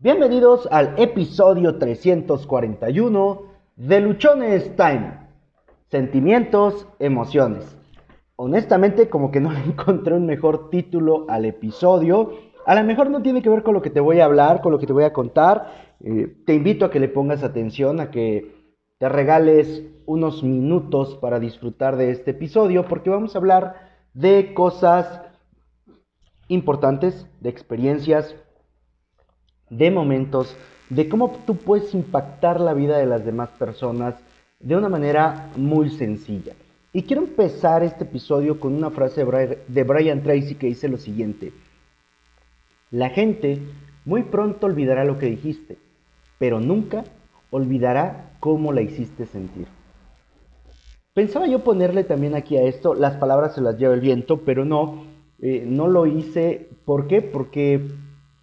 Bienvenidos al episodio 341 de Luchones Time. Sentimientos, emociones. Honestamente, como que no encontré un mejor título al episodio. A lo mejor no tiene que ver con lo que te voy a hablar, con lo que te voy a contar. Eh, te invito a que le pongas atención, a que te regales unos minutos para disfrutar de este episodio, porque vamos a hablar de cosas importantes, de experiencias, de momentos, de cómo tú puedes impactar la vida de las demás personas de una manera muy sencilla. Y quiero empezar este episodio con una frase de Brian Tracy que dice lo siguiente. La gente muy pronto olvidará lo que dijiste, pero nunca olvidará cómo la hiciste sentir. Pensaba yo ponerle también aquí a esto, las palabras se las lleva el viento, pero no, eh, no lo hice. ¿Por qué? Porque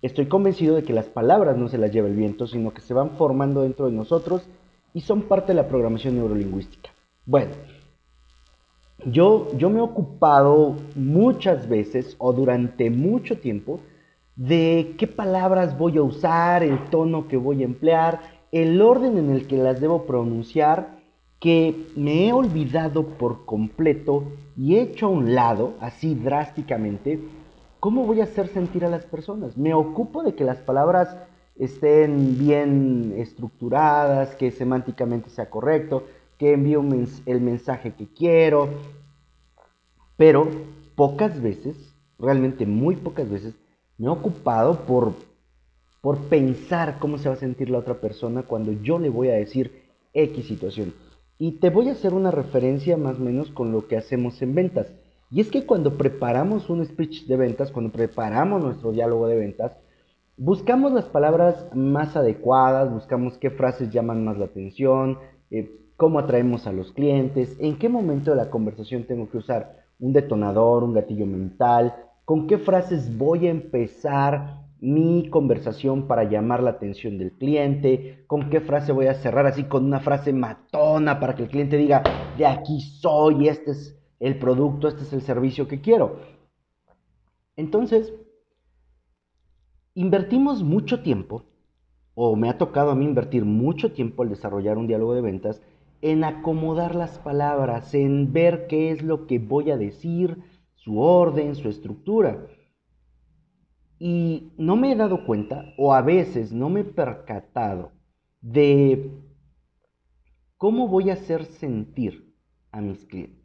Estoy convencido de que las palabras no se las lleva el viento, sino que se van formando dentro de nosotros y son parte de la programación neurolingüística. Bueno, yo, yo me he ocupado muchas veces o durante mucho tiempo de qué palabras voy a usar, el tono que voy a emplear, el orden en el que las debo pronunciar, que me he olvidado por completo y he hecho a un lado, así drásticamente, ¿cómo voy a hacer sentir a las personas? Me ocupo de que las palabras estén bien estructuradas, que semánticamente sea correcto, que envíe el mensaje que quiero, pero pocas veces, realmente muy pocas veces, me he ocupado por, por pensar cómo se va a sentir la otra persona cuando yo le voy a decir X situación. Y te voy a hacer una referencia más o menos con lo que hacemos en ventas. Y es que cuando preparamos un speech de ventas, cuando preparamos nuestro diálogo de ventas, buscamos las palabras más adecuadas, buscamos qué frases llaman más la atención, eh, cómo atraemos a los clientes, en qué momento de la conversación tengo que usar un detonador, un gatillo mental, con qué frases voy a empezar mi conversación para llamar la atención del cliente, con qué frase voy a cerrar así con una frase matona para que el cliente diga, de aquí soy, este es el producto, este es el servicio que quiero. Entonces, invertimos mucho tiempo, o me ha tocado a mí invertir mucho tiempo al desarrollar un diálogo de ventas, en acomodar las palabras, en ver qué es lo que voy a decir, su orden, su estructura. Y no me he dado cuenta, o a veces no me he percatado, de cómo voy a hacer sentir a mis clientes.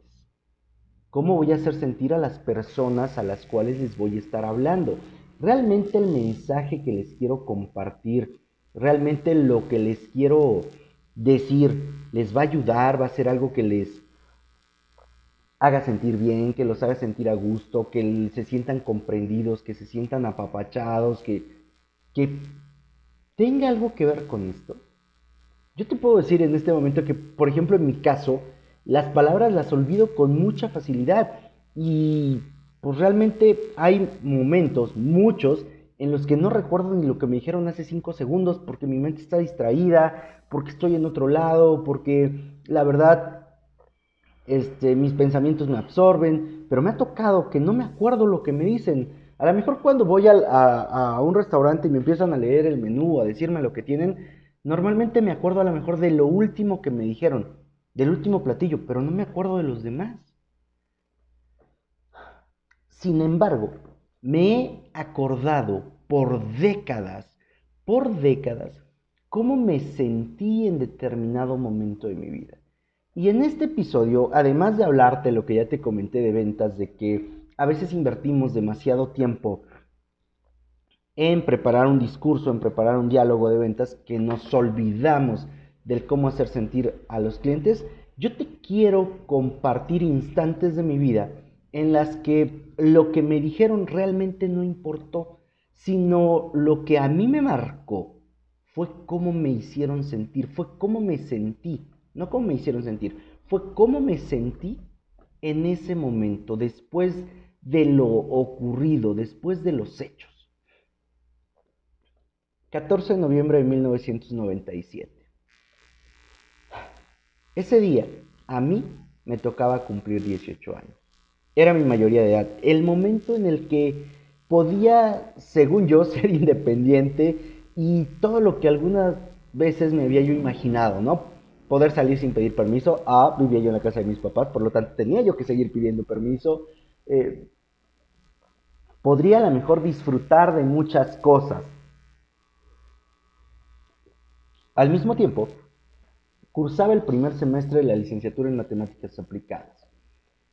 ¿Cómo voy a hacer sentir a las personas a las cuales les voy a estar hablando? Realmente el mensaje que les quiero compartir, realmente lo que les quiero decir, les va a ayudar, va a ser algo que les haga sentir bien, que los haga sentir a gusto, que se sientan comprendidos, que se sientan apapachados, que, que tenga algo que ver con esto. Yo te puedo decir en este momento que, por ejemplo, en mi caso, las palabras las olvido con mucha facilidad. Y pues realmente hay momentos, muchos, en los que no recuerdo ni lo que me dijeron hace cinco segundos porque mi mente está distraída, porque estoy en otro lado, porque la verdad este, mis pensamientos me absorben, pero me ha tocado que no me acuerdo lo que me dicen. A lo mejor cuando voy a, un restaurante y me empiezan a leer el menú, a decirme lo que tienen, normalmente me acuerdo a lo mejor de lo último que me dijeron del último platillo, pero no me acuerdo de los demás. Sin embargo, me he acordado por décadas, por décadas, cómo me sentí en determinado momento de mi vida. Y en este episodio, además de hablarte lo que ya te comenté de ventas, de que a veces invertimos demasiado tiempo en preparar un discurso, en preparar un diálogo de ventas, que nos olvidamos del cómo hacer sentir a los clientes, yo te quiero compartir instantes de mi vida en las que lo que me dijeron realmente no importó, sino lo que a mí me marcó fue cómo me hicieron sentir, fue cómo me sentí, no cómo me hicieron sentir, fue cómo me sentí en ese momento, después de lo ocurrido, después de los hechos. 14 de noviembre de 1997. Ese día, a mí me tocaba cumplir 18 años. Era mi mayoría de edad. El momento en el que podía, según yo, ser independiente, y todo lo que algunas veces me había yo imaginado, ¿no? Poder salir sin pedir permiso. Ah, vivía yo en la casa de mis papás, por lo tanto tenía yo que seguir pidiendo permiso. Eh, podría a lo mejor disfrutar de muchas cosas. Al mismo tiempo, cursaba el primer semestre de la licenciatura en matemáticas aplicadas.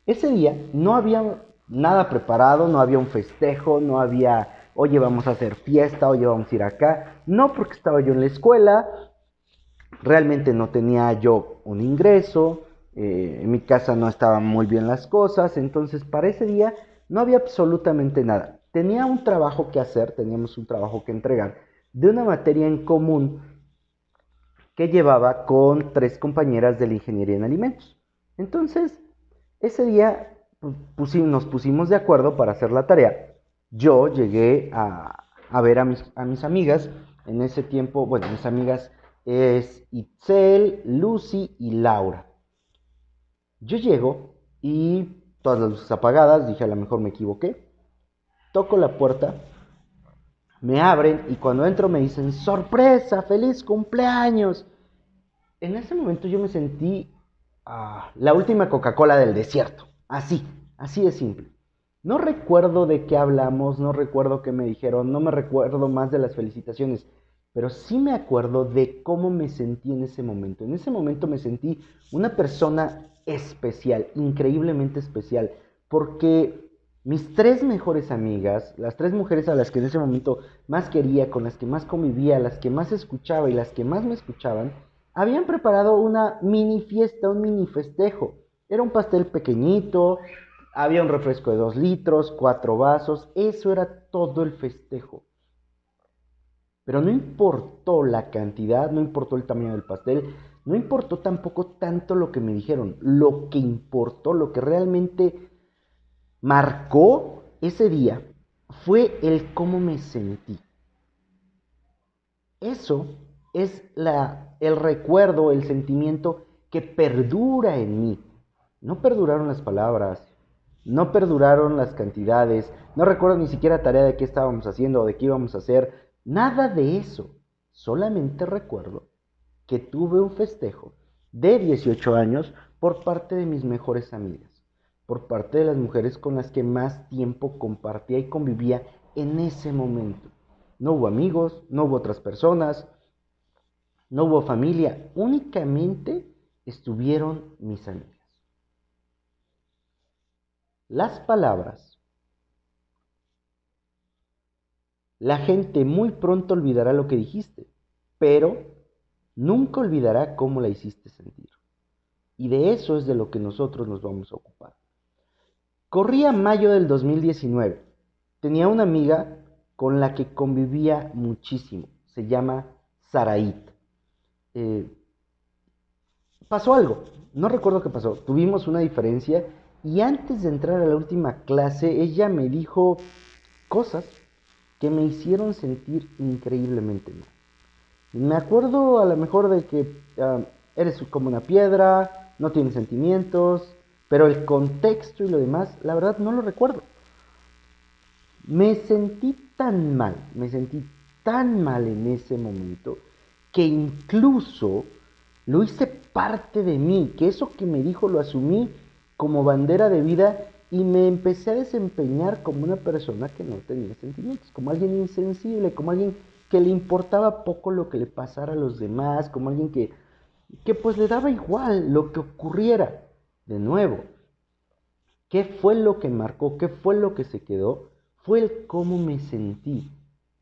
Ese día no había nada preparado, no había un festejo, no había oye, vamos a hacer fiesta, oye, vamos a ir acá. No porque estaba yo en la escuela, realmente no tenía yo un ingreso, eh, en mi casa no estaban muy bien las cosas, entonces para ese día no había absolutamente nada. Tenía un trabajo que hacer, teníamos un trabajo que entregar de una materia en común que llevaba con tres compañeras de la ingeniería en alimentos. Entonces, ese día pues, nos pusimos de acuerdo para hacer la tarea yo llegué a, ver a mis, a mis, amigas. En ese tiempo, bueno, mis amigas es Itzel, Lucy y Laura. Yo llego y todas las luces apagadas, dije a lo mejor me equivoqué. Toco la puerta, me abren y cuando entro me dicen, sorpresa, feliz cumpleaños. En ese momento yo me sentí ah, la última Coca-Cola del desierto, así, así de simple. No recuerdo de qué hablamos, no recuerdo qué me dijeron, no me recuerdo más de las felicitaciones, pero sí me acuerdo de cómo me sentí en ese momento. En ese momento me sentí una persona especial, increíblemente especial, porque mis tres mejores amigas, las tres mujeres a las que en ese momento más quería, con las que más convivía, las que más escuchaba y las que más me escuchaban, habían preparado una mini fiesta, un mini festejo. Era un pastel pequeñito, había un refresco de dos litros, cuatro vasos, eso era todo el festejo. Pero no importó la cantidad, no importó el tamaño del pastel, no importó tampoco tanto lo que me dijeron. Lo que importó, lo que realmente marcó ese día fue el cómo me sentí. Eso es la, el recuerdo, el sentimiento que perdura en mí. No perduraron las palabras, no perduraron las cantidades, no recuerdo ni siquiera tarea de qué estábamos haciendo o de qué íbamos a hacer, nada de eso. Solamente recuerdo que tuve un festejo de 18 años por parte de mis mejores amigas, por parte de las mujeres con las que más tiempo compartía y convivía en ese momento. No hubo amigos, no hubo otras personas, no hubo familia, únicamente estuvieron mis amigos. Las palabras. La gente muy pronto olvidará lo que dijiste, pero nunca olvidará cómo la hiciste sentir. Y de eso es de lo que nosotros nos vamos a ocupar. Corría mayo del 2019. Tenía una amiga con la que convivía muchísimo. Se llama Saraít. Eh, pasó algo. No recuerdo qué pasó. Tuvimos una diferencia y antes de entrar a la última clase, ella me dijo cosas que me hicieron sentir increíblemente mal. Me acuerdo a lo mejor de que ah, eres como una piedra, no tienes sentimientos, pero el contexto y lo demás, la verdad no lo recuerdo. Me sentí tan mal, me sentí tan mal en ese momento, que incluso lo hice parte de mí, que eso que me dijo lo asumí como bandera de vida y me empecé a desempeñar como una persona que no tenía sentimientos, como alguien insensible, como alguien que le importaba poco lo que le pasara a los demás, como alguien que, que pues le daba igual lo que ocurriera. De nuevo, ¿qué fue lo que marcó? ¿Qué fue lo que se quedó? Fue el cómo me sentí.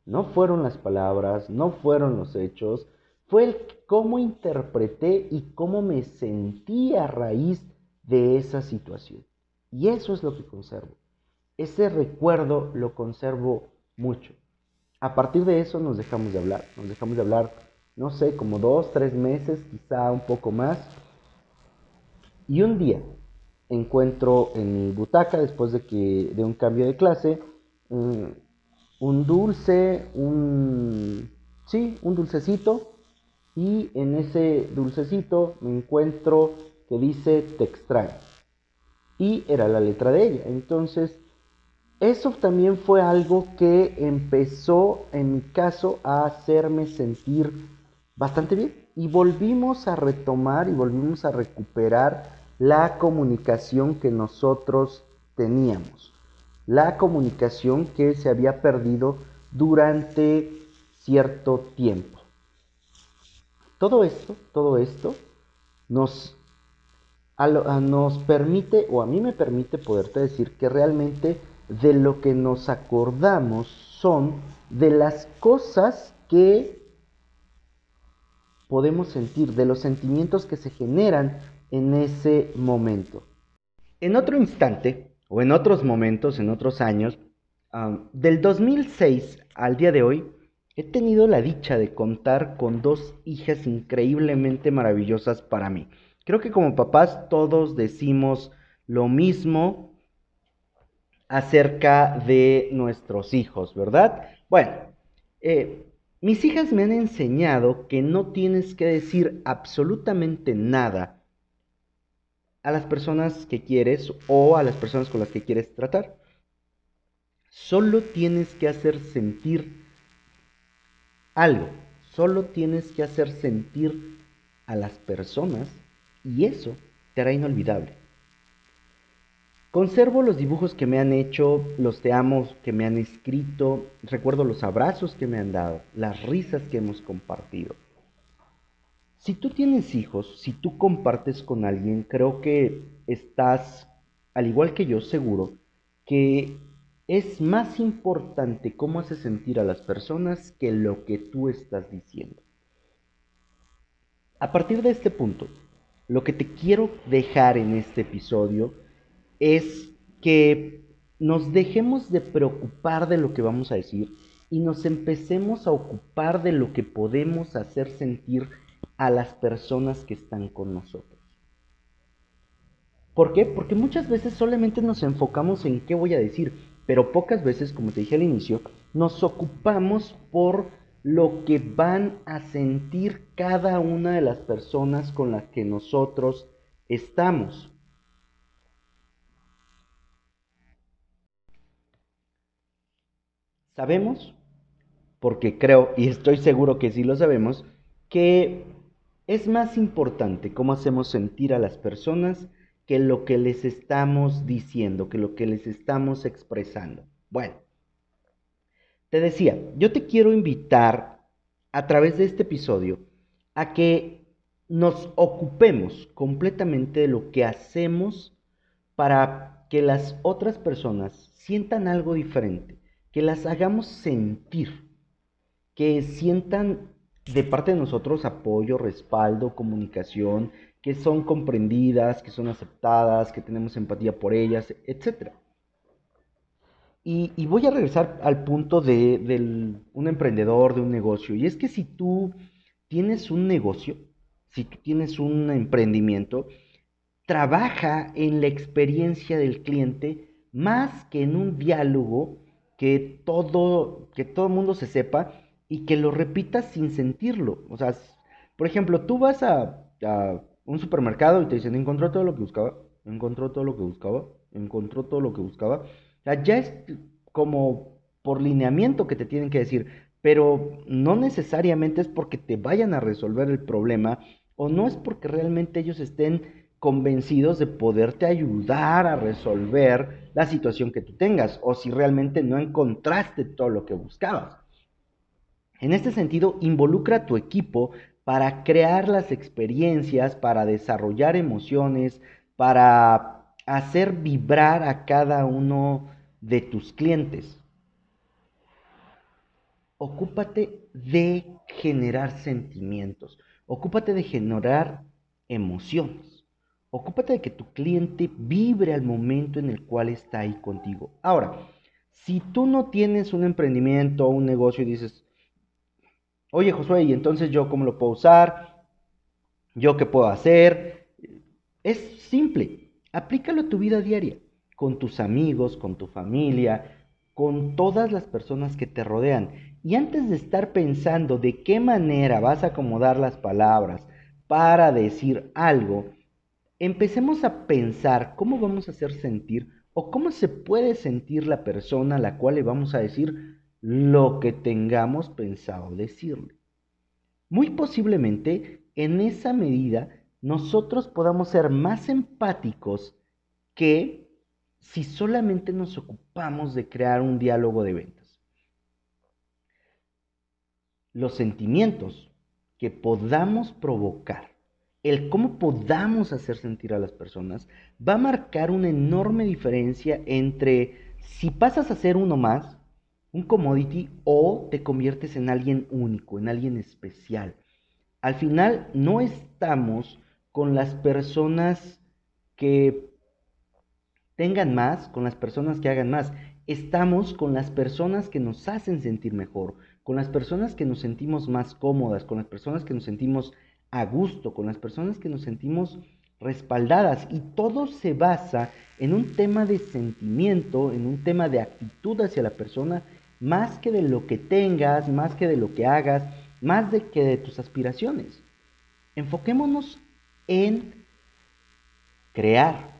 No fueron las palabras, no fueron los hechos, fue el cómo interpreté y cómo me sentí a raíz de esa situación. Y eso es lo que conservo. Ese recuerdo lo conservo mucho. A partir de eso nos dejamos de hablar. Nos dejamos de hablar, no sé, como dos, tres meses, quizá un poco más. Y un día encuentro en mi butaca, después de, que, de un cambio de clase, un, dulce, un... Sí, un dulcecito. Y en ese dulcecito me encuentro que dice te extraño. Y era la letra de ella. Entonces eso también fue algo que empezó, en mi caso, a hacerme sentir bastante bien. Y volvimos a retomar y volvimos a recuperar la comunicación que nosotros teníamos. La comunicación que se había perdido durante cierto tiempo. Todo esto, todo esto nos, nos permite, o a mí me permite poderte decir que realmente de lo que nos acordamos son de las cosas que podemos sentir, de los sentimientos que se generan en ese momento. En otro instante, o en otros momentos, en otros años, del 2006 al día de hoy, he tenido la dicha de contar con dos hijas increíblemente maravillosas para mí. Creo que como papás todos decimos lo mismo acerca de nuestros hijos, ¿verdad? Bueno, eh, mis hijas me han enseñado que no tienes que decir absolutamente nada a las personas que quieres o a las personas con las que quieres tratar. Solo tienes que hacer sentir algo, solo tienes que hacer sentir a las personas y eso te hará inolvidable. Conservo los dibujos que me han hecho, los te amo que me han escrito, recuerdo los abrazos que me han dado, las risas que hemos compartido. Si tú tienes hijos, si tú compartes con alguien, creo que estás, al igual que yo, seguro que es más importante cómo hace sentir a las personas que lo que tú estás diciendo. A partir de este punto, lo que te quiero dejar en este episodio es que nos dejemos de preocupar de lo que vamos a decir y nos empecemos a ocupar de lo que podemos hacer sentir a las personas que están con nosotros. ¿Por qué? Porque muchas veces solamente nos enfocamos en qué voy a decir, pero pocas veces, como te dije al inicio, nos ocupamos por lo que van a sentir cada una de las personas con las que nosotros estamos. Sabemos, porque creo y estoy seguro que sí lo sabemos, que es más importante cómo hacemos sentir a las personas que lo que les estamos diciendo, que lo que les estamos expresando. Bueno, te decía, yo te quiero invitar a través de este episodio a que nos ocupemos completamente de lo que hacemos para que las otras personas sientan algo diferente, que las hagamos sentir, que sientan de parte de nosotros apoyo, respaldo, comunicación, que son comprendidas, que son aceptadas, que tenemos empatía por ellas, etc. Y, voy a regresar al punto de, un emprendedor, de un negocio. Y es que si tú tienes un negocio, si tú tienes un emprendimiento, trabaja en la experiencia del cliente más que en un diálogo que todo, que todo el mundo se sepa y que lo repitas sin sentirlo. O sea, por ejemplo, tú vas a, un supermercado y te dicen, encontró todo lo que buscaba, encontró todo lo que buscaba, encontró todo lo que buscaba. Ya es como por lineamiento que te tienen que decir, pero no necesariamente es porque te vayan a resolver el problema o no es porque realmente ellos estén convencidos de poderte ayudar a resolver la situación que tú tengas o si realmente no encontraste todo lo que buscabas. En este sentido, involucra a tu equipo para crear las experiencias, para desarrollar emociones, para hacer vibrar a cada uno de tus clientes. Ocúpate de generar sentimientos, ocúpate de generar emociones. Ocúpate de que tu cliente vibre al momento en el cual está ahí contigo. Ahora, si tú no tienes un emprendimiento o un negocio y dices, oye Josué, ¿y entonces yo cómo lo puedo usar? ¿Yo qué puedo hacer? Es simple, aplícalo a tu vida diaria, con tus amigos, con tu familia, con todas las personas que te rodean. Y antes de estar pensando de qué manera vas a acomodar las palabras para decir algo, empecemos a pensar cómo vamos a hacer sentir o cómo se puede sentir la persona a la cual le vamos a decir lo que tengamos pensado decirle. Muy posiblemente, en esa medida, nosotros podamos ser más empáticos que si solamente nos ocupamos de crear un diálogo de ventas. Los sentimientos que podamos provocar, el cómo podamos hacer sentir a las personas, va a marcar una enorme diferencia entre si pasas a ser uno más, un commodity, o te conviertes en alguien único, en alguien especial. Al final no estamos con las personas que tengan más, con las personas que hagan más. Estamos con las personas que nos hacen sentir mejor, con las personas que nos sentimos más cómodas, con las personas que nos sentimos a gusto, con las personas que nos sentimos respaldadas. Y todo se basa en un tema de sentimiento, en un tema de actitud hacia la persona, más que de lo que tengas, más que de lo que hagas, más de que de tus aspiraciones. Enfoquémonos en crear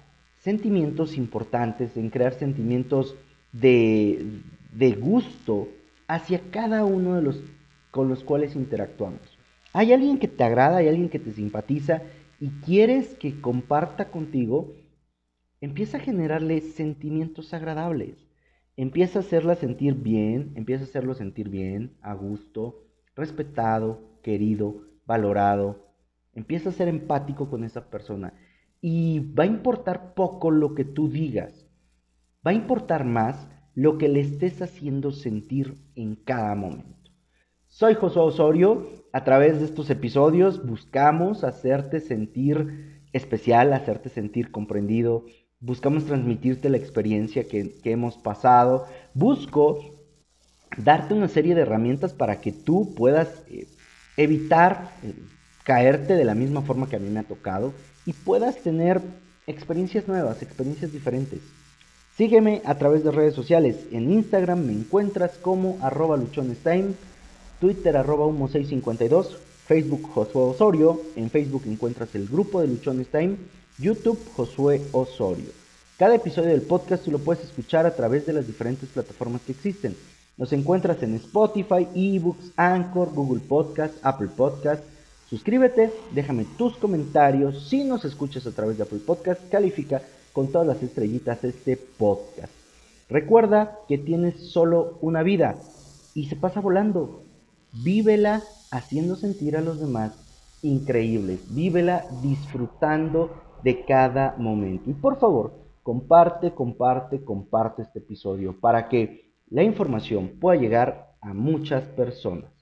sentimientos importantes, en crear sentimientos de, de gusto hacia cada uno de los con los cuales interactuamos. Hay alguien que te agrada, hay alguien que te simpatiza y quieres que comparta contigo, empieza a generarle sentimientos agradables. Empieza a hacerla sentir bien, empieza a hacerlo sentir bien, a gusto, respetado, querido, valorado. Empieza a ser empático con esa persona y va a importar poco lo que tú digas. Va a importar más lo que le estés haciendo sentir en cada momento. Soy Josué Osorio. A través de estos episodios buscamos hacerte sentir especial, hacerte sentir comprendido. Buscamos transmitirte la experiencia que, hemos pasado. Busco darte una serie de herramientas para que tú puedas eh, evitar eh, caerte de la misma forma que a mí me ha tocado y puedas tener experiencias nuevas, experiencias diferentes. Sígueme a través de redes sociales. En Instagram me encuentras como arroba luchonestime, Twitter arroba humo652, Facebook Josué Osorio, en Facebook encuentras el grupo de Luchones Time, YouTube Josué Osorio. Cada episodio del podcast tú lo puedes escuchar a través de las diferentes plataformas que existen. Nos encuentras en Spotify, eBooks, Anchor, Google Podcast, Apple Podcast, Suscríbete, déjame tus comentarios. Si nos escuchas a través de Apple Podcast, califica con todas las estrellitas este podcast. Recuerda que tienes solo una vida y se pasa volando. Vívela haciendo sentir a los demás increíbles. Vívela disfrutando de cada momento. Y por favor, comparte, comparte, comparte este episodio para que la información pueda llegar a muchas personas.